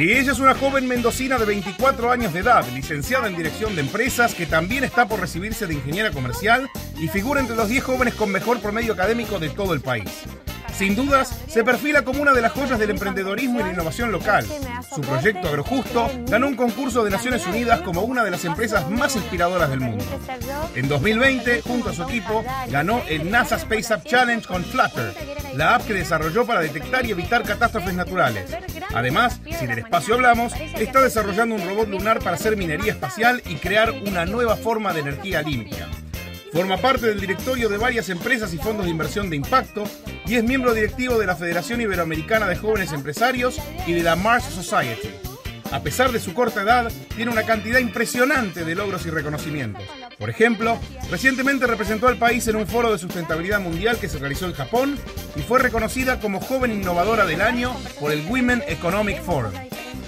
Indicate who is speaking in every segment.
Speaker 1: Ella es una joven mendocina de 24 años de edad, licenciada en Dirección de Empresas, que también está por recibirse de ingeniera comercial y figura entre los 10 jóvenes con mejor promedio académico de todo el país. Sin dudas, se perfila como una de las joyas del emprendedorismo y la innovación local. Su proyecto Agrojusto ganó un concurso de Naciones Unidas como una de las empresas más inspiradoras del mundo. En 2020, junto a su equipo, ganó el NASA Space App Challenge con Flutter, la app que desarrolló para detectar y evitar catástrofes naturales. Además, si del espacio hablamos, está desarrollando un robot lunar para hacer minería espacial y crear una nueva forma de energía limpia. Forma parte del directorio de varias empresas y fondos de inversión de impacto y es miembro directivo de la Federación Iberoamericana de Jóvenes Empresarios y de la Mars Society. A pesar de su corta edad, tiene una cantidad impresionante de logros y reconocimientos. Por ejemplo, recientemente representó al país en un foro de sustentabilidad mundial que se realizó en Japón y fue reconocida como joven innovadora del año por el Women Economic Forum.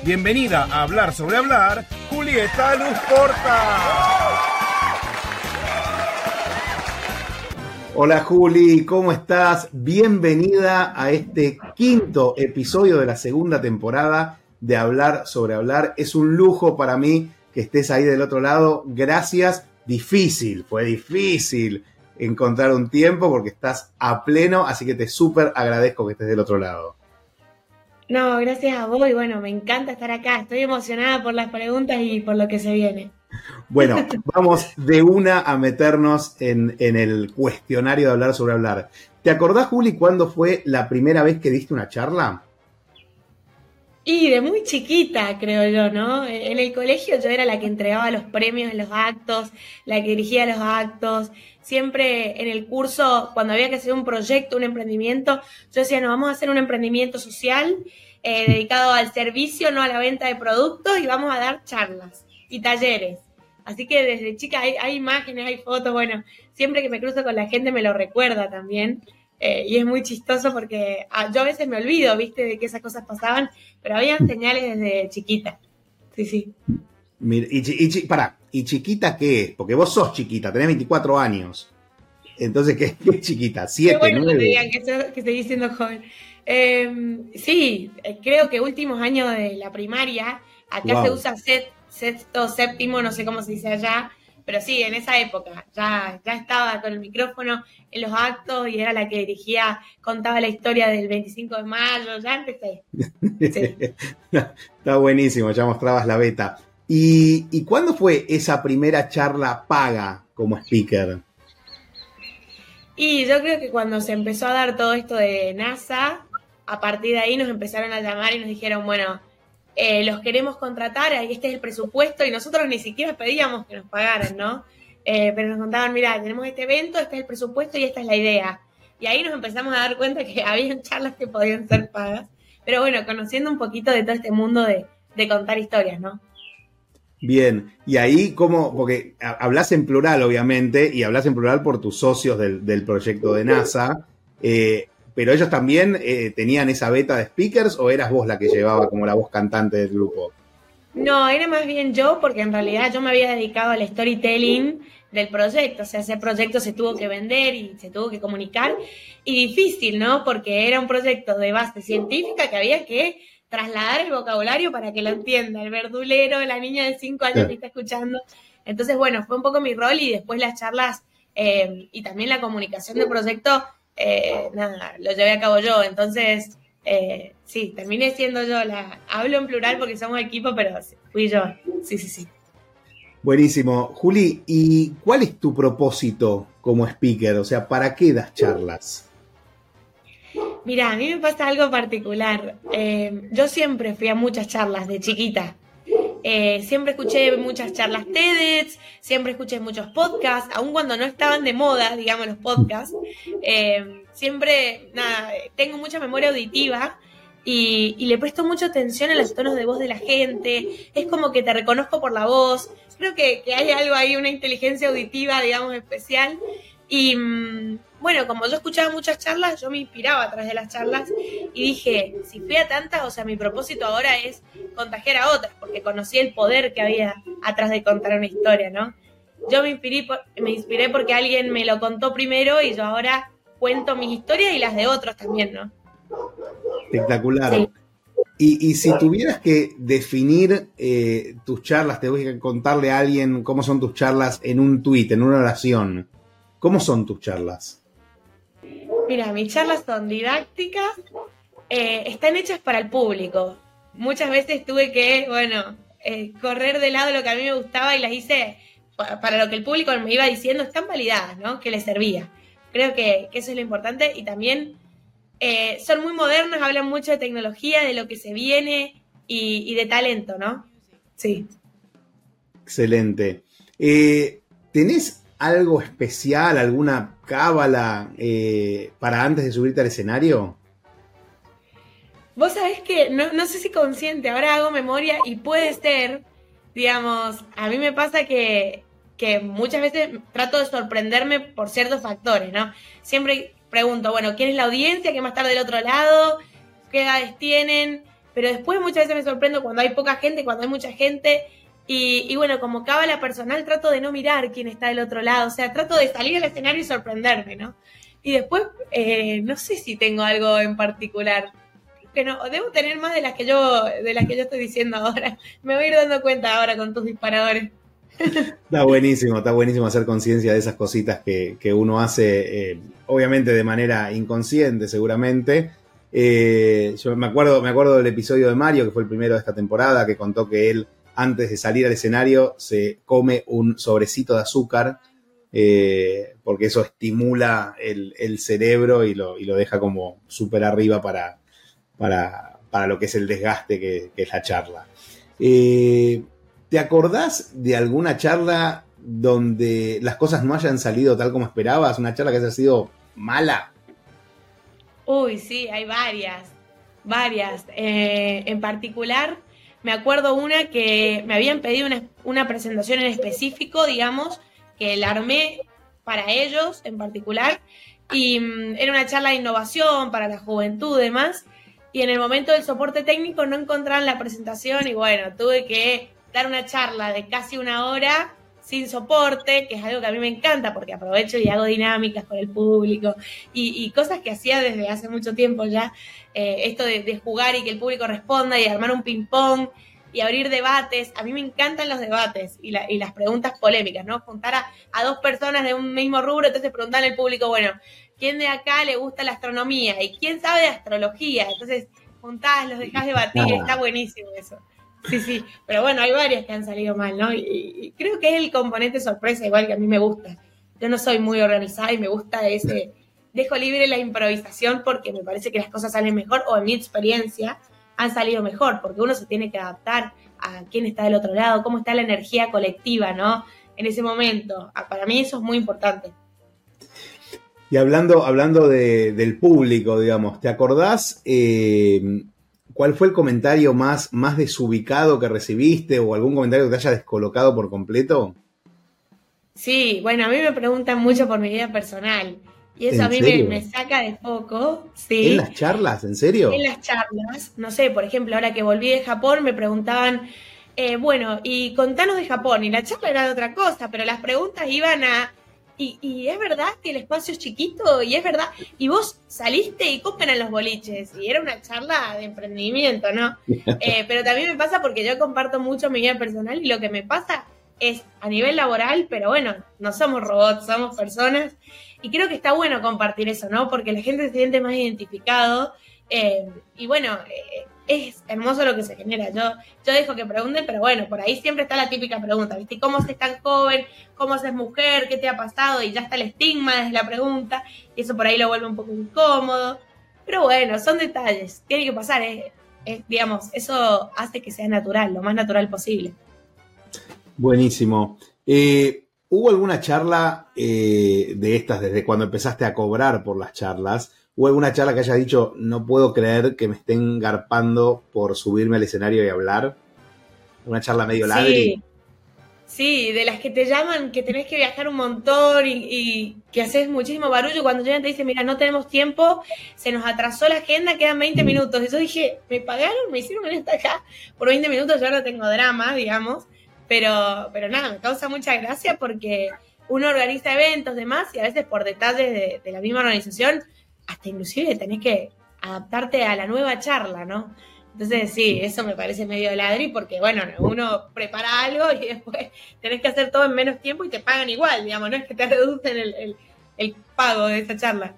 Speaker 1: Bienvenida a Hablar sobre Hablar, Julieta Luz Porta.
Speaker 2: Hola Juli, ¿cómo estás? Bienvenida a este quinto episodio de la segunda temporada de Hablar sobre Hablar. Es un lujo para mí que estés ahí del otro lado. Gracias. Difícil, fue difícil encontrar un tiempo porque estás a pleno, así que te súper agradezco que estés del otro lado.
Speaker 3: No, gracias a vos y bueno, me encanta estar acá. Estoy emocionada por las preguntas y por lo que se viene.
Speaker 2: Bueno, vamos de una a meternos en, el cuestionario de hablar sobre hablar. ¿Te acordás, Juli, cuándo fue la primera vez que diste una charla?
Speaker 3: Y de muy chiquita, creo yo, ¿no? En el colegio yo era la que entregaba los premios en los actos, la que dirigía los actos. Siempre en el curso, cuando había que hacer un proyecto, un emprendimiento, yo decía, no, vamos a hacer un emprendimiento social eh, dedicado al servicio, no a la venta de productos, y vamos a dar charlas y talleres. Así que desde chica hay, imágenes, hay fotos, bueno, siempre que me cruzo con la gente me lo recuerda también. Eh, y es muy chistoso porque ah, yo a veces me olvido, viste, de que esas cosas pasaban, pero habían señales desde chiquita. Sí, sí.
Speaker 2: y, y, pará, ¿y chiquita qué es? Porque vos sos chiquita, tenés 24 años. Entonces, ¿qué, es chiquita? ¿Siete,
Speaker 3: bueno que digan que, que seguís siendo joven. Em, sí, eh, creo que últimos años de la primaria, acá se usa set sexto, séptimo, no sé cómo se dice allá, pero sí, en esa época ya, ya estaba con el micrófono en los actos y era la que dirigía, contaba la historia del 25 de mayo, ya empecé.
Speaker 2: Está buenísimo, ya mostrabas la beta. ¿Y, ¿Y cuándo fue esa primera charla paga como speaker?
Speaker 3: Y yo creo que cuando se empezó a dar todo esto de NASA, a partir de ahí nos empezaron a llamar y nos dijeron, bueno, eh, los queremos contratar, ahí este es el presupuesto, y nosotros ni siquiera pedíamos que nos pagaran, ¿no? Eh, pero nos contaban, mira, tenemos este evento, este es el presupuesto y esta es la idea. Y ahí nos empezamos a dar cuenta que había charlas que podían ser pagas. Pero bueno, conociendo un poquito de todo este mundo de, contar historias, ¿no?
Speaker 2: Bien, y ahí como, porque hablas en plural obviamente, y hablas en plural por tus socios del, del proyecto de NASA, eh, pero ellos también eh, tenían esa beta de speakers o eras vos la que llevaba como la voz cantante del grupo?
Speaker 3: No, era más bien yo porque en realidad yo me había dedicado al storytelling del proyecto, o sea, ese proyecto se tuvo que vender y se tuvo que comunicar y difícil, ¿no? Porque era un proyecto de base científica que había que trasladar el vocabulario para que lo entienda el verdulero, la niña de 5 años que está escuchando. Entonces, bueno, fue un poco mi rol y después las charlas eh, y también la comunicación del proyecto eh, nada, lo llevé a cabo yo. Entonces, eh, sí, terminé siendo yo la. Hablo en plural porque somos equipo, pero fui yo. Sí, sí, sí.
Speaker 2: Buenísimo. Juli, ¿y cuál es tu propósito como speaker? O sea, ¿para qué das charlas?
Speaker 3: Mira, a mí me pasa algo particular. Eh, yo siempre fui a muchas charlas de chiquita. Eh, siempre escuché muchas charlas TEDx, siempre escuché muchos podcasts, aun cuando no estaban de moda, digamos, los podcasts. Eh, siempre, tengo mucha memoria auditiva y, le presto mucha atención a los tonos de voz de la gente, es como que te reconozco por la voz, creo que, hay algo ahí, una inteligencia auditiva, digamos, especial. Y mm, bueno, como yo escuchaba muchas charlas, yo me inspiraba a través de las charlas y dije, si fui a tantas, o sea, mi propósito ahora es contagiar a otras, porque conocí el poder que había atrás de contar una historia, ¿no? Yo me inspiré, me inspiré porque alguien me lo contó primero y yo ahora cuento mis historias y las de otros también, ¿no?
Speaker 2: Espectacular. Y, si tuvieras que definir eh, tus charlas, te voy a contarle a alguien cómo son tus charlas en un tuit, en una oración. ¿Cómo son tus charlas?
Speaker 3: Mira, mis charlas son didácticas, eh, están hechas para el público. Muchas veces tuve que, bueno, eh, correr de lado lo que a mí me gustaba y las hice para lo que el público me iba diciendo, están validadas, ¿no? Que les servía. Creo que, que eso es lo importante y también eh, son muy modernas, hablan mucho de tecnología, de lo que se viene y, de talento, ¿no? Sí.
Speaker 2: Excelente. Eh, ¿Tenés algo especial, alguna cábala eh, para antes de subirte al escenario?
Speaker 3: Vos sabés que, no, no, sé si consciente, ahora hago memoria y puede ser, digamos, a mí me pasa que, que muchas veces trato de sorprenderme por ciertos factores, ¿no? Siempre pregunto, bueno, ¿quién es la audiencia? ¿Qué más tarde del otro lado? ¿Qué edades tienen? Pero después muchas veces me sorprendo cuando hay poca gente, cuando hay mucha gente. Y, bueno, como cábala personal, trato de no mirar quién está del otro lado. O sea, trato de salir al escenario y sorprenderme, ¿no? Y después, eh, no sé si tengo algo en particular. Que no, debo tener más de las que yo, de las que yo estoy diciendo ahora. Me voy a ir dando cuenta ahora con tus disparadores.
Speaker 2: Está buenísimo, está buenísimo hacer conciencia de esas cositas que, uno hace, eh, obviamente de manera inconsciente, seguramente. Eh, yo me acuerdo, me acuerdo del episodio de Mario, que fue el primero de esta temporada, que contó que él, antes de salir al escenario, se come un sobrecito de azúcar, eh, porque eso estimula el, cerebro y lo, deja como súper arriba para, para, lo que es el desgaste que, es la charla. ¿Te acordás de alguna charla donde las cosas no hayan salido tal como esperabas? ¿Una charla que haya sido mala?
Speaker 3: Uy, sí, hay varias, varias. Eh, en particular, me acuerdo una que me habían pedido una, presentación en específico, digamos, que la armé para ellos en particular, y mm, era una charla de innovación para la juventud y demás, y en el momento del soporte técnico no encontraron la presentación y bueno, tuve que dar una charla de casi una hora sin soporte, que es algo que a mí me encanta porque aprovecho y hago dinámicas con el público y, cosas que hacía desde hace mucho tiempo ya, eh, esto de, jugar y que el público responda y armar un ping-pong y abrir debates. A mí me encantan los debates y, las preguntas polémicas, ¿no? Juntar a, dos personas de un mismo rubro, entonces preguntar al público, bueno, ¿quién de acá le gusta la astronomía? ¿Y quién sabe de astrología? Entonces, juntás, los dejás debatir, está buenísimo eso. Sí, sí, pero bueno, hay varias que han salido mal, ¿no? Y, creo que es el componente sorpresa, igual que a mí me gusta. Yo no soy muy organizada y me gusta ese, dejo libre la improvisación porque me parece que las cosas salen mejor, o en mi experiencia han salido mejor, porque uno se tiene que adaptar a quién está del otro lado, cómo está la energía colectiva, ¿no? En ese momento. Ah, para mí eso es muy importante.
Speaker 2: Y hablando, hablando del público, digamos, ¿te acordás eh, ¿Cuál fue el comentario más, más desubicado que recibiste o algún comentario que te haya descolocado por completo?
Speaker 3: Sí, bueno, a mí me preguntan mucho por mi vida personal. Y eso a mí me, saca de foco. Sí.
Speaker 2: ¿En las charlas? ¿En serio?
Speaker 3: En las charlas. No sé, por ejemplo, ahora que volví de Japón me preguntaban, eh, bueno, y contanos de Japón. Y la charla era de otra cosa, pero las preguntas iban a y, es verdad que el espacio es chiquito y es verdad. Y vos saliste y comen en los boliches. Y era una charla de emprendimiento, ¿no? Eh, pero también me pasa porque yo comparto mucho mi vida personal y lo que me pasa es a nivel laboral, pero bueno, no somos robots, somos personas. Y creo que está bueno compartir eso, ¿no? Porque la gente se siente más identificado. Eh, y bueno, eh, es hermoso lo que se genera. Yo, yo dejo que pregunten, pero bueno, por ahí siempre está la típica pregunta, ¿viste? ¿Cómo se tan joven? ¿Cómo se es mujer? ¿Qué te ha pasado? Y ya está el estigma desde la pregunta, y eso por ahí lo vuelve un poco incómodo. Pero bueno, son detalles, tiene que pasar, es, digamos, eso hace que sea natural, lo más natural posible.
Speaker 2: Buenísimo. Eh, ¿Hubo alguna charla eh, de estas desde cuando empezaste a cobrar por las charlas? ¿O alguna charla que haya dicho, no puedo creer que me estén garpando por subirme al escenario y hablar? Una charla medio ladri.
Speaker 3: Sí, de las que te llaman, que tenés que viajar un montón y, que haces muchísimo barullo. Cuando llegan te dicen, mira, no tenemos tiempo, se nos atrasó la agenda, quedan 20 minutos. Y yo dije, me pagaron, me hicieron venir hasta acá por 20 minutos, yo no tengo drama, digamos. Pero, pero nada, me causa mucha gracia porque uno organiza eventos, demás, y a veces por detalles de la misma organización, hasta inclusive tenés que adaptarte a la nueva charla, ¿no? Entonces, sí, eso me parece medio ladri porque, bueno, uno prepara algo y después tenés que hacer todo en menos tiempo y te pagan igual, digamos, no es que te reducen el, pago de esa charla.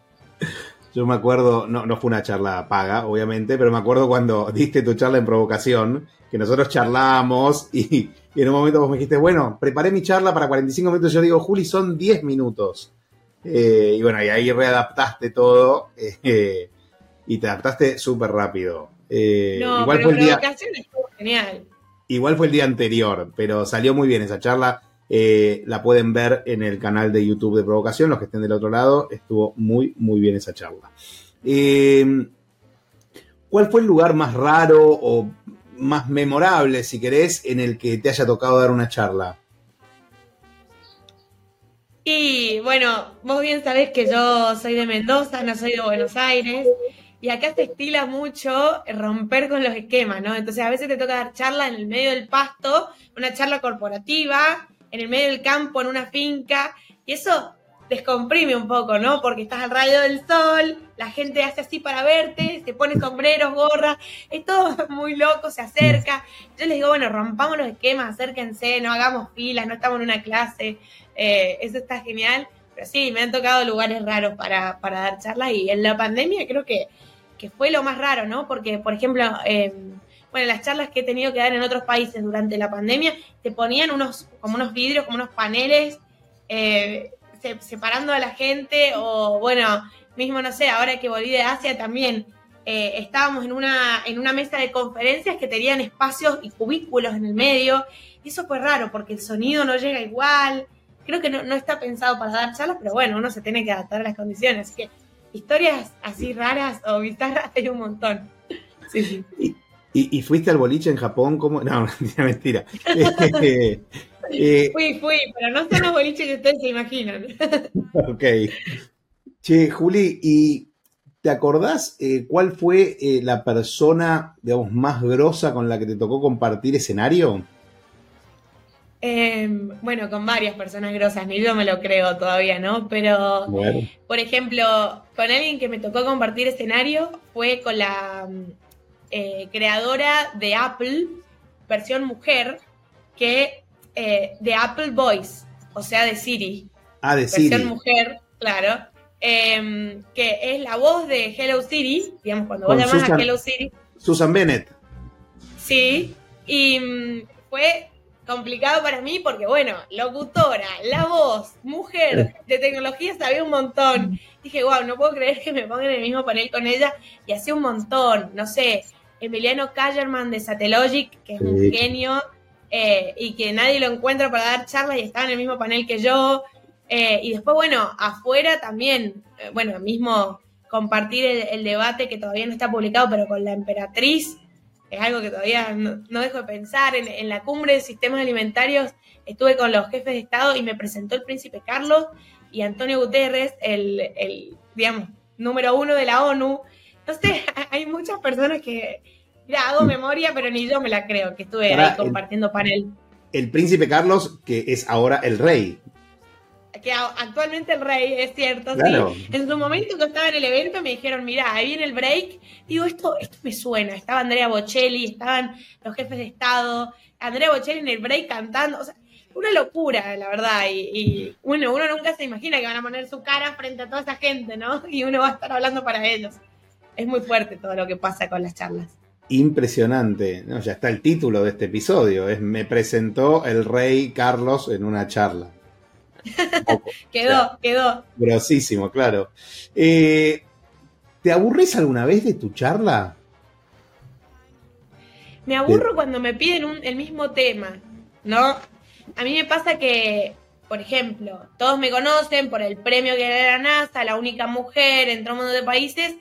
Speaker 2: Yo me acuerdo, no, no fue una charla paga, obviamente, pero me acuerdo cuando diste tu charla en provocación, que nosotros charlamos y, en un momento vos me dijiste, bueno, preparé mi charla para 45 minutos. Yo digo, Juli, son 10 minutos. Eh, y bueno, y ahí readaptaste todo eh, y te adaptaste súper rápido.
Speaker 3: Eh, igual fue el día, genial.
Speaker 2: Igual fue el día anterior, pero salió muy bien esa charla. Eh, la pueden ver en el canal de YouTube de Provocación, los que estén del otro lado. Estuvo muy, muy bien esa charla. ¿Cuál fue el lugar más raro o más memorable, si querés, en el que te haya tocado dar una charla?
Speaker 3: Y bueno, vos bien sabés que yo soy de Mendoza, no soy de Buenos Aires. Y acá se estila mucho romper con los esquemas, ¿no? Entonces a veces te toca dar charla en el medio del pasto, una charla corporativa, en el medio del campo, en una finca, y eso descomprime un poco, ¿no? Porque estás al rayo del sol, la gente hace así para verte, se pone sombreros, gorras, es todo muy loco, se acerca. Yo les digo, bueno, rompamos los esquemas, acérquense, no hagamos filas, no estamos en una clase, eh, eso está genial. Pero sí, me han tocado lugares raros para, para dar charlas y en la pandemia creo que que fue lo más raro, ¿no? Porque, por ejemplo, em, bueno, las charlas que he tenido que dar en otros países durante la pandemia, te ponían unos, como unos vidrios, como unos paneles, eh, separando a la gente, o bueno, mismo, no sé, ahora que volví de Asia también, eh, estábamos en una, en una mesa de conferencias que tenían espacios y cubículos en el medio, y eso fue raro, porque el sonido no llega igual, creo que no, no está pensado para dar charlas, pero bueno, uno se tiene que adaptar a las condiciones, así que historias así raras o bizarras hay un montón. Sí, sí.
Speaker 2: ¿Y, fuiste al boliche en Japón? ¿Cómo? No, mentira.
Speaker 3: Eh, fui, fui, pero no son los boliches que ustedes se imaginan.
Speaker 2: ok. Che, Juli, ¿y te acordás eh, cuál fue eh, la persona, digamos, más grosa con la que te tocó compartir escenario?
Speaker 3: Em, bueno, con varias personas grosas, ni yo me lo creo todavía, ¿no? Pero, por ejemplo, con alguien que me tocó compartir escenario fue con la eh, creadora de Apple, versión mujer, que eh, de Apple Voice, o sea, de Siri.
Speaker 2: Ah, de Siri.
Speaker 3: Versión mujer, claro. Em, que es la voz de Hello Siri, digamos, cuando vos llamás a Hello Siri.
Speaker 2: Susan Bennett.
Speaker 3: Sí, y mm, fue complicado para mí porque, bueno, locutora, la voz, mujer, de tecnología sabía un montón. Dije, wow, no puedo creer que me pongan en el mismo panel con ella y hacía un montón. No sé, Emiliano Callerman de Satellogic, que es un genio eh, y que nadie lo encuentra para dar charlas y está en el mismo panel que yo. Eh, y después, bueno, afuera también, eh, bueno, mismo compartir el, debate que todavía no está publicado, pero con la emperatriz es algo que todavía no, dejo de pensar. En, la cumbre de sistemas alimentarios estuve con los jefes de Estado y me presentó el príncipe Carlos y Antonio Guterres, el, digamos, número uno de la ONU. Entonces, hay muchas personas que, mira, hago memoria, pero ni yo me la creo, que estuve ahí compartiendo panel.
Speaker 2: El príncipe Carlos, que es ahora el rey,
Speaker 3: que actualmente el rey, es cierto, sí. En su momento que estaba en el evento me dijeron, mira, ahí viene el break. Digo, esto, esto me suena. Estaba Andrea Bocelli, estaban los jefes de Estado, Andrea Bocelli en el break cantando. O sea, una locura, la verdad. Y, bueno, uno nunca se imagina que van a poner su cara frente a toda esa gente, ¿no? Y uno va a estar hablando para ellos. Es muy fuerte todo lo que pasa con las charlas.
Speaker 2: Impresionante. No, ya está el título de este episodio. Es Me presentó el rey Carlos en una charla.
Speaker 3: quedó, quedó.
Speaker 2: Grosísimo, claro. Eh, ¿Te aburres alguna vez de tu charla?
Speaker 3: Me aburro cuando me piden el mismo tema, ¿no? A mí me pasa que, por ejemplo, todos me conocen por el premio que era la NASA, la única mujer en todo un montón de países,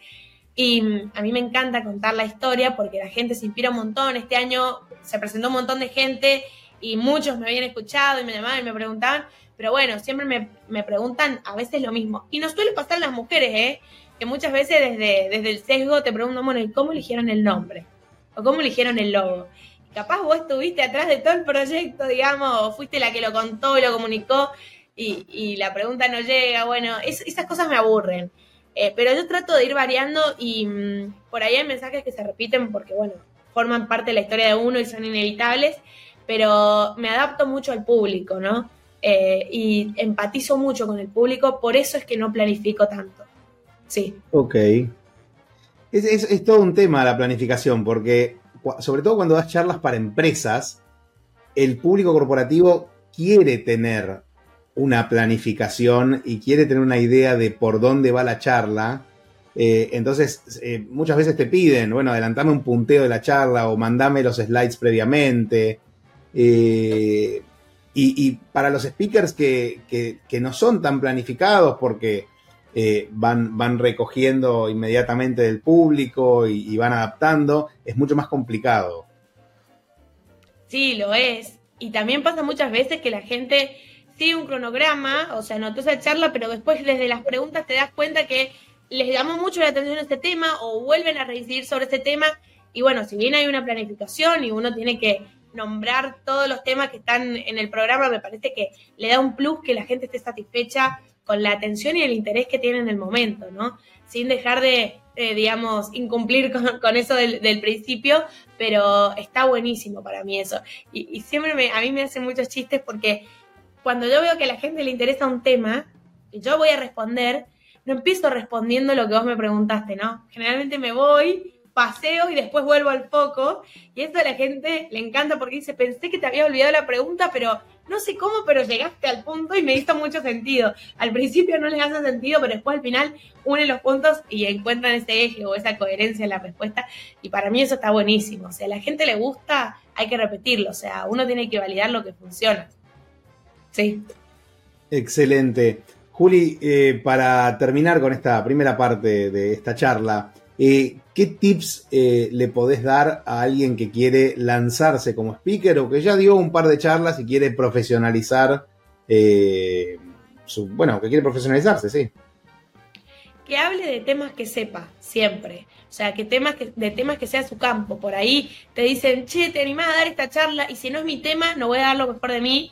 Speaker 3: y mm, a mí me encanta contar la historia porque la gente se inspira un montón. Este año se presentó un montón de gente y muchos me habían escuchado y me llamaban y me preguntaban, pero bueno, siempre me, me preguntan a veces lo mismo. Y nos suele pasar las mujeres, ¿eh? que muchas veces desde, desde el sesgo te preguntan, bueno, ¿y cómo eligieron el nombre? ¿O cómo eligieron el logo? capaz vos estuviste atrás de todo el proyecto, digamos, o fuiste la que lo contó y lo comunicó y, la pregunta no llega, bueno, esas cosas me aburren. Eh, pero yo trato de ir variando y mm, por ahí hay mensajes que se repiten porque, bueno, forman parte de la historia de uno y son inevitables, pero me adapto mucho al público, ¿no? Eh, y empatizo mucho con el público, por eso es que no planifico tanto. Sí.
Speaker 2: Ok. Es, todo un tema la planificación, porque sobre todo cuando das charlas para empresas, el público corporativo quiere tener una planificación y quiere tener una idea de por dónde va la charla. Eh, entonces, eh, muchas veces te piden, bueno, adelantame un punteo de la charla o mandame los slides previamente. Eh, y, para los speakers que, no son tan planificados porque van, van recogiendo inmediatamente del público y, van adaptando, es mucho más complicado.
Speaker 3: Sí, lo es. Y también pasa muchas veces que la gente sigue un cronograma, o sea, notó esa charla, pero después desde las preguntas te das cuenta que les llamó mucho la atención este tema o vuelven a reincidir sobre este tema. Y bueno, si bien hay una planificación y uno tiene que nombrar todos los temas que están en el programa, me parece que le da un plus que la gente esté satisfecha con la atención y el interés que tiene en el momento, ¿no? Sin dejar de, eh, digamos, incumplir con, eso del, principio, pero está buenísimo para mí eso. Y, siempre me, a mí me hacen muchos chistes porque cuando yo veo que a la gente le interesa un tema, y yo voy a responder, no empiezo respondiendo lo que vos me preguntaste, ¿no? Generalmente me voy paseo y después vuelvo al foco. Y esto a la gente le encanta porque dice, pensé que te había olvidado la pregunta, pero no sé cómo, pero llegaste al punto y me hizo mucho sentido. Al principio no les hace sentido, pero después al final unen los puntos y encuentran ese eje o esa coherencia en la respuesta. Y para mí eso está buenísimo. O sea, a la gente le gusta, hay que repetirlo. O sea, uno tiene que validar lo que funciona. Sí.
Speaker 2: Excelente. Juli, eh, para terminar con esta primera parte de esta charla, eh, ¿Qué tips eh, le podés dar a alguien que quiere lanzarse como speaker o que ya dio un par de charlas y quiere profesionalizar eh, su, bueno, que quiere profesionalizarse, sí?
Speaker 3: Que hable de temas que sepa, siempre. O sea, que temas que, de temas que sea su campo. Por ahí te dicen, che, te animás a dar esta charla y si no es mi tema, no voy a dar lo mejor de mí.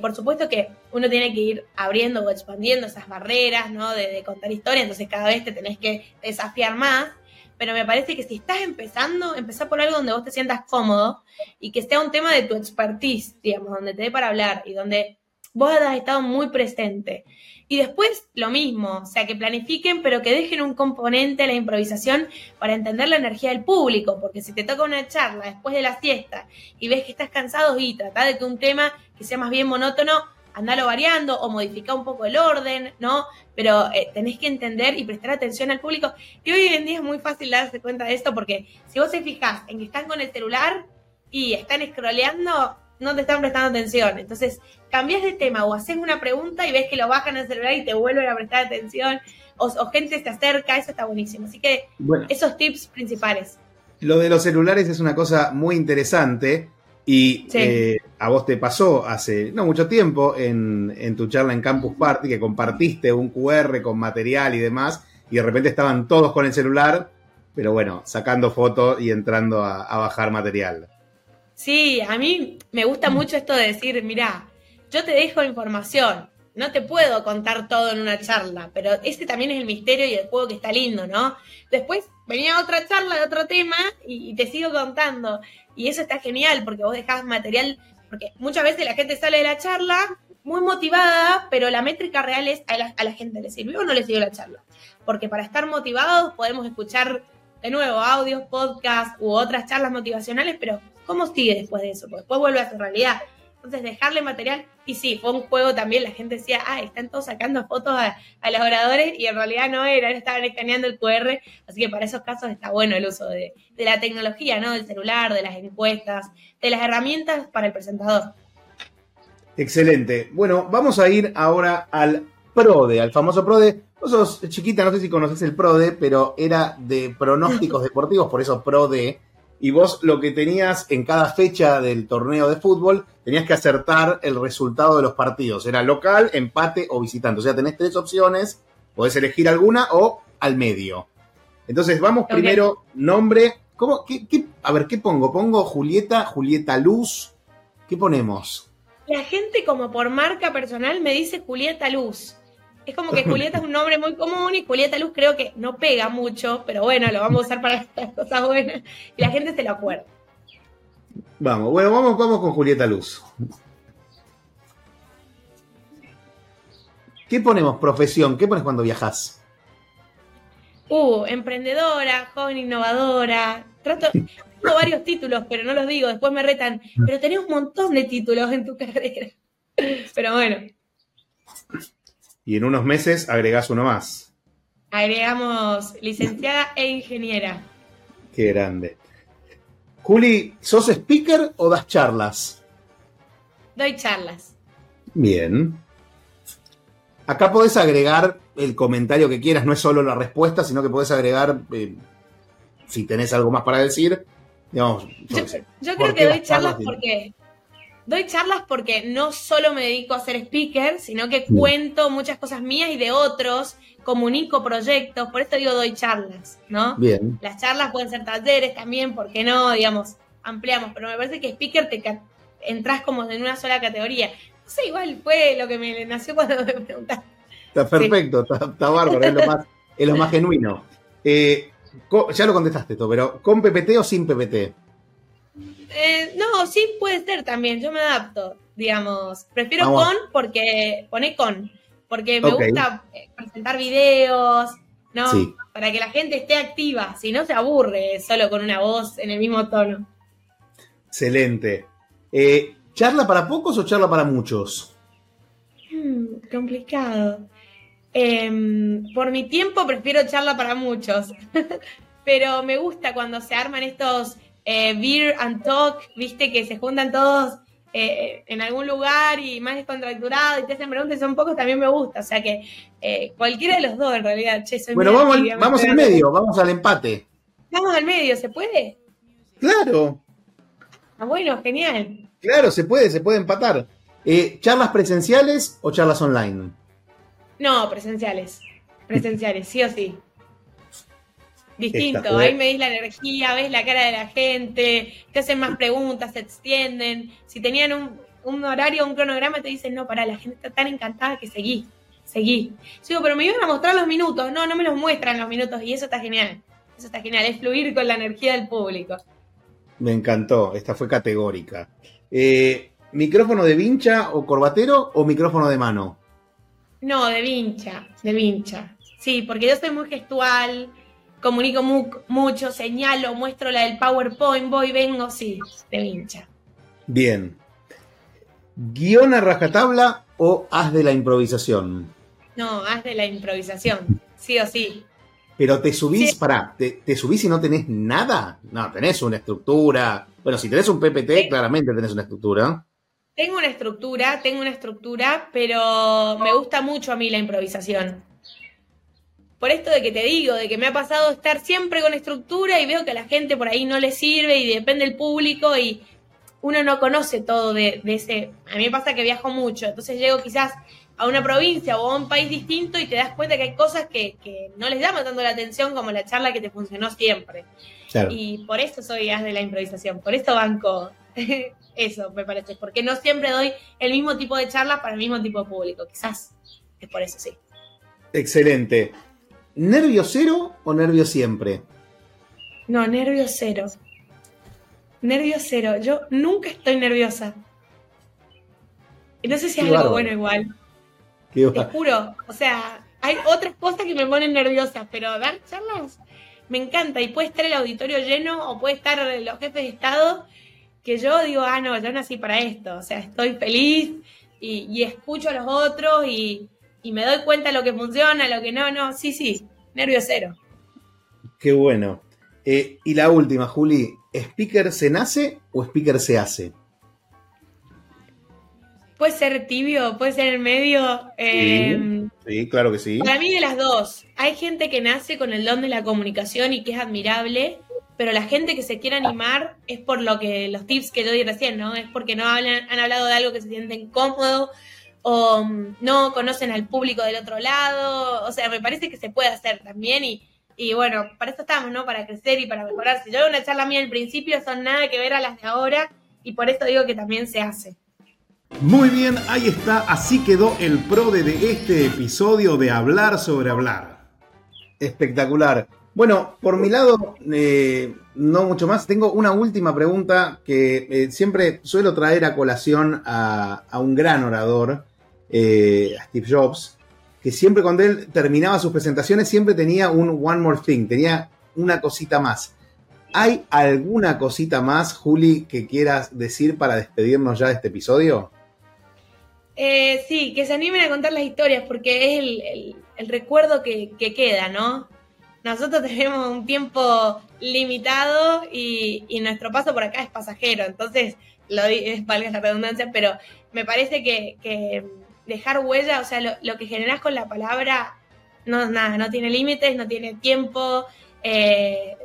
Speaker 3: Por supuesto que uno tiene que ir abriendo o expandiendo esas barreras, ¿no? De, contar historia, entonces cada vez te tenés que desafiar más, pero me parece que si estás empezando, empezá por algo donde vos te sientas cómodo y que sea un tema de tu expertise, digamos, donde te dé para hablar y donde vos hayas estado muy presente. Y después lo mismo, o sea, que planifiquen, pero que dejen un componente a la improvisación para entender la energía del público, porque si te toca una charla después de la siesta y ves que estás cansado y trata de que un tema que sea más bien monótono, andalo variando o modificar un poco el orden, ¿no? Pero eh, tenés que entender y prestar atención al público. Y hoy en día es muy fácil darse cuenta de esto porque si vos te fijas en que están con el celular y están scrolleando, no te están prestando atención. Entonces, cambias de tema o haces una pregunta y ves que lo bajan el celular y te vuelven a prestar atención o, gente se acerca, eso está buenísimo. Así que esos tips principales.
Speaker 2: Lo de los celulares es una cosa muy interesante y eh, a vos te pasó hace no mucho tiempo en, tu charla en Campus Party que compartiste un QR con material y demás, y de repente estaban todos con el celular, pero bueno, sacando fotos y entrando a, bajar material.
Speaker 3: Sí, a mí me gusta mucho esto de decir, mira, yo te dejo información, no te puedo contar todo en una charla, pero ese también es el misterio y el juego que está lindo, ¿no? Después venía otra charla de otro tema y, te sigo contando. Y eso está genial porque vos dejás material, porque muchas veces la gente sale de la charla muy motivada, pero la métrica real es a la, a la gente le sirvió o no le sirvió la charla. Porque para estar motivados podemos escuchar de nuevo audios, podcasts u otras charlas motivacionales, pero ¿cómo sigue después de eso? Porque después vuelve a su realidad. Entonces, dejarle material. Y sí, fue un juego también. La gente decía, ah, están todos sacando fotos a, los oradores y en realidad no era, estaban escaneando el QR. Así que para esos casos está bueno el uso de, la tecnología, ¿no? Del celular, de las encuestas, de las herramientas para el presentador.
Speaker 2: Excelente. Bueno, vamos a ir ahora al PRODE, al famoso PRODE. Vos sos chiquita, no sé si conoces el PRODE, pero era de pronósticos deportivos, por eso PRODE. Y vos lo que tenías en cada fecha del torneo de fútbol, tenías que acertar el resultado de los partidos. Era local, empate o visitante. O sea, tenés tres opciones, podés elegir alguna o al medio. Entonces, vamos primero, nombre. ¿Cómo? ¿Qué, qué- a ver, ¿qué pongo? ¿Pongo Julieta, Julieta Luz? ¿Qué ponemos?
Speaker 3: La gente como por marca personal me dice Julieta Luz. Es como que Julieta es un nombre muy común y Julieta Luz creo que no pega mucho, pero bueno, lo vamos a usar para las cosas buenas y la gente se lo acuerda.
Speaker 2: Vamos, bueno, vamos, vamos con Julieta Luz. ¿Qué ponemos? Profesión. ¿Qué pones cuando viajas?
Speaker 3: Uh, emprendedora, joven innovadora. Trato, tengo varios títulos, pero no los digo, después me retan. Pero tenés un montón de títulos en tu carrera. Pero bueno,
Speaker 2: Y en unos meses agregás uno más.
Speaker 3: agregamos licenciada e ingeniera.
Speaker 2: Qué grande. Juli, ¿sos speaker o das charlas?
Speaker 3: Doy charlas.
Speaker 2: Bien. Acá podés agregar el comentario que quieras, no es solo la respuesta, sino que podés agregar, eh, si tenés algo más para decir, digamos, yo
Speaker 3: Yo,
Speaker 2: qué sé.
Speaker 3: yo
Speaker 2: ¿Por
Speaker 3: creo que doy charlas porque doy charlas porque no solo me dedico a ser speaker, sino que cuento muchas cosas mías y de otros, comunico proyectos, por eso digo doy charlas, ¿no?
Speaker 2: Bien.
Speaker 3: Las charlas pueden ser talleres también, ¿por qué no? Digamos, ampliamos, pero me parece que speaker te entras como en una sola categoría. No sé, igual fue lo que me nació cuando me preguntaste.
Speaker 2: Está perfecto, está, está bárbaro, es lo más, es lo más genuino. Eh, ya lo contestaste esto, pero ¿con PPT o sin PPT?
Speaker 3: Eh, no, sí puede ser también, yo me adapto, digamos. Prefiero
Speaker 2: Vamos.
Speaker 3: con porque pone con, porque me gusta eh, presentar videos, ¿no?
Speaker 2: Sí.
Speaker 3: Para que la gente esté activa, si no se aburre solo con una voz en el mismo tono.
Speaker 2: Excelente. Eh, ¿Charla para pocos o charla para muchos?
Speaker 3: Hmm, complicado. Em, por mi tiempo prefiero charla para muchos, pero me gusta cuando se arman estos eh, beer and talk, viste, que se juntan todos eh, en algún lugar y más descontracturado y te hacen preguntas son pocos, también me gusta. O sea que eh, cualquiera de los dos en realidad. Che, soy
Speaker 2: Bueno, vamos, al, vamos al medio, vamos al empate.
Speaker 3: Vamos al medio, ¿se puede?
Speaker 2: Claro,
Speaker 3: Ah, bueno, genial.
Speaker 2: claro, se puede, se puede empatar. Eh, ¿Charlas presenciales o charlas online?
Speaker 3: No, presenciales. Presenciales, sí o sí. Distinto, ahí medís la energía, ves la cara de la gente, te hacen más preguntas, se extienden. Si tenían un, un horario, un cronograma, te dicen, no, pará, la gente está tan encantada que seguí, seguí. Yo digo, pero me iban a mostrar los minutos. No, no me los muestran los minutos y eso está genial. Eso está genial, es fluir con la energía del público.
Speaker 2: Me encantó, esta fue categórica. Eh, ¿Micrófono de vincha o corbatero o micrófono de mano?
Speaker 3: No, de vincha, de vincha. Sí, porque yo soy muy gestual, comunico mu- mucho, señalo, muestro la del PowerPoint, voy, vengo, sí, de vincha.
Speaker 2: Bien. ¿Guión a rajatabla o haz de la improvisación?
Speaker 3: No, haz de la improvisación, sí o sí.
Speaker 2: Pero te subís,
Speaker 3: Sí.
Speaker 2: pará, te, te subís y no tenés nada. No, tenés una estructura. Bueno, si tenés un PPT,
Speaker 3: Sí.
Speaker 2: claramente tenés una estructura.
Speaker 3: Tengo una estructura, tengo una estructura, pero me gusta mucho a mí la improvisación. Por esto de que te digo, de que me ha pasado estar siempre con estructura y veo que a la gente por ahí no le sirve y depende del público y uno no conoce todo de, de ese... A mí me pasa que viajo mucho, entonces llego quizás a una provincia o a un país distinto y te das cuenta que hay cosas que, que no les llama tanto la atención como la charla que te funcionó siempre.
Speaker 2: Claro.
Speaker 3: Y por eso soy as de la improvisación, por eso banco eso, me parece, porque no siempre doy el mismo tipo de charlas para el mismo tipo de público, quizás es por eso, sí.
Speaker 2: Excelente. ¿Nervio cero o nervio siempre?
Speaker 3: No, nervio cero. Nervio cero. Yo nunca estoy nerviosa. No sé si es algo bueno igual.
Speaker 2: Qué
Speaker 3: Te juro. O sea, hay otras cosas que me ponen nerviosa, pero dar charlas me encanta. Y puede estar el auditorio lleno o puede estar los jefes de Estado que yo digo, ah, no, yo nací para esto. O sea, estoy feliz y, y escucho a los otros y, y me doy cuenta lo que funciona, lo que no, no. Sí, sí, nervio cero.
Speaker 2: Qué bueno. Eh, y la última, Juli. ¿Speaker se nace o speaker se hace?
Speaker 3: puede ser tibio, puede ser en medio.
Speaker 2: Eh, sí, claro que sí.
Speaker 3: Para mí de las dos. Hay gente que nace con el don de la comunicación y que es admirable, pero la gente que se quiere animar es por lo que los tips que yo di recién, ¿no? Es porque no hablan, han hablado de algo que se sienten cómodos o mm, no conocen al público del otro lado. O sea, me parece que se puede hacer también y, y bueno, para eso estamos, ¿no? Para crecer y para mejorar. Si yo una charla mía al principio, son nada que ver a las de ahora y por eso digo que también se hace.
Speaker 2: Muy bien, ahí está, así quedó el pro de este episodio de Hablar sobre Hablar. Espectacular. Bueno, por mi lado, eh, no mucho más. Tengo una última pregunta que eh, siempre suelo traer a colación a, un gran orador, eh, a Steve Jobs, que siempre cuando él terminaba sus presentaciones siempre tenía un one more thing, tenía una cosita más. ¿Hay alguna cosita más, Juli, que quieras decir para despedirnos ya de este episodio?
Speaker 3: Eh, sí, que se animen a contar las historias porque es el, recuerdo que, queda, ¿no? Nosotros tenemos un tiempo limitado y, nuestro paso por acá es pasajero, entonces, lo es valga la redundancia, pero me parece que, dejar huella, o sea, lo, que generas con la palabra, no, nada, no tiene límites, no tiene tiempo, eh,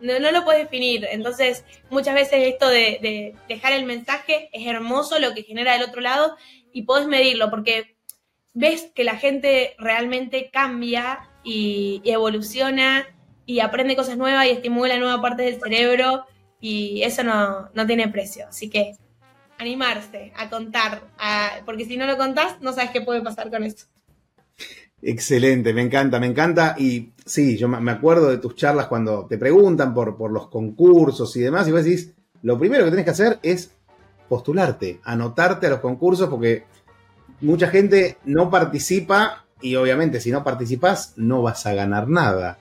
Speaker 3: no, lo puedes definir. Entonces, muchas veces esto de, de, dejar el mensaje es hermoso lo que genera del otro lado y podés medirlo porque ves que la gente realmente cambia y, evoluciona y aprende cosas nuevas y estimula nueva parte del cerebro y eso no, tiene precio. Así que animarse a contar, porque si no lo contás, no sabes qué puede pasar con eso.
Speaker 2: Excelente, me encanta, me encanta. Y sí, yo me acuerdo de tus charlas cuando te preguntan por, por los concursos y demás, y vos decís, lo primero que tienes que hacer es postularte, anotarte a los concursos, porque mucha gente no participa y obviamente si no participas no vas a ganar nada.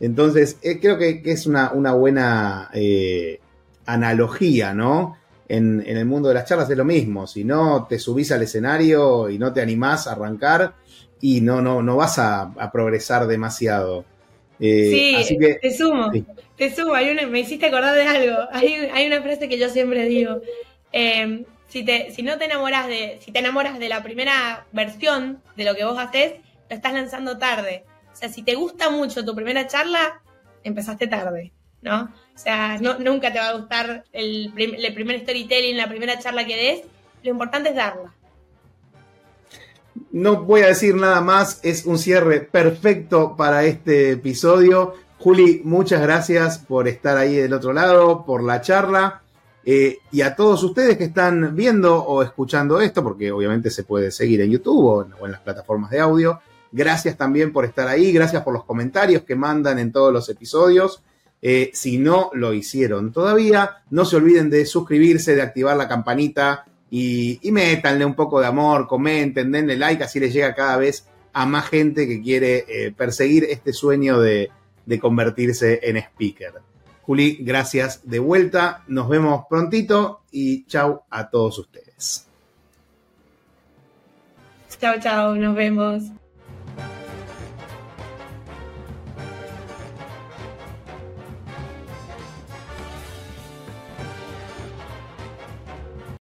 Speaker 2: Entonces, eh, creo que, es una, buena eh, analogía, ¿no? En, el mundo de las charlas es lo mismo. Si no te subís al escenario y no te animás a arrancar, y no, no, no vas a, progresar demasiado.
Speaker 3: Eh, sí, así que, te sumo, te sumo. me hiciste acordar de algo. Hay, hay una frase que yo siempre digo. Em, si, te, si no te enamoras de, si te enamoras de la primera versión de lo que vos haces, lo estás lanzando tarde. O sea, si te gusta mucho tu primera charla, empezaste tarde, ¿no? O sea, no, nunca te va a gustar el, el primer storytelling, la primera charla que des. Lo importante es darla.
Speaker 2: No voy a decir nada más, es un cierre perfecto para este episodio. Juli, muchas gracias por estar ahí del otro lado, por la charla. Eh, y a todos ustedes que están viendo o escuchando esto, porque obviamente se puede seguir en YouTube o en, las plataformas de audio, gracias también por estar ahí, gracias por los comentarios que mandan en todos los episodios. Eh, si no lo hicieron todavía, no se olviden de suscribirse, de activar la campanita y, y métanle un poco de amor, comenten, denle like, así les llega cada vez a más gente que quiere eh, perseguir este sueño de, convertirse en speaker. Juli, gracias de vuelta. Nos vemos prontito y chau a todos ustedes.
Speaker 3: Chao, chao, nos vemos.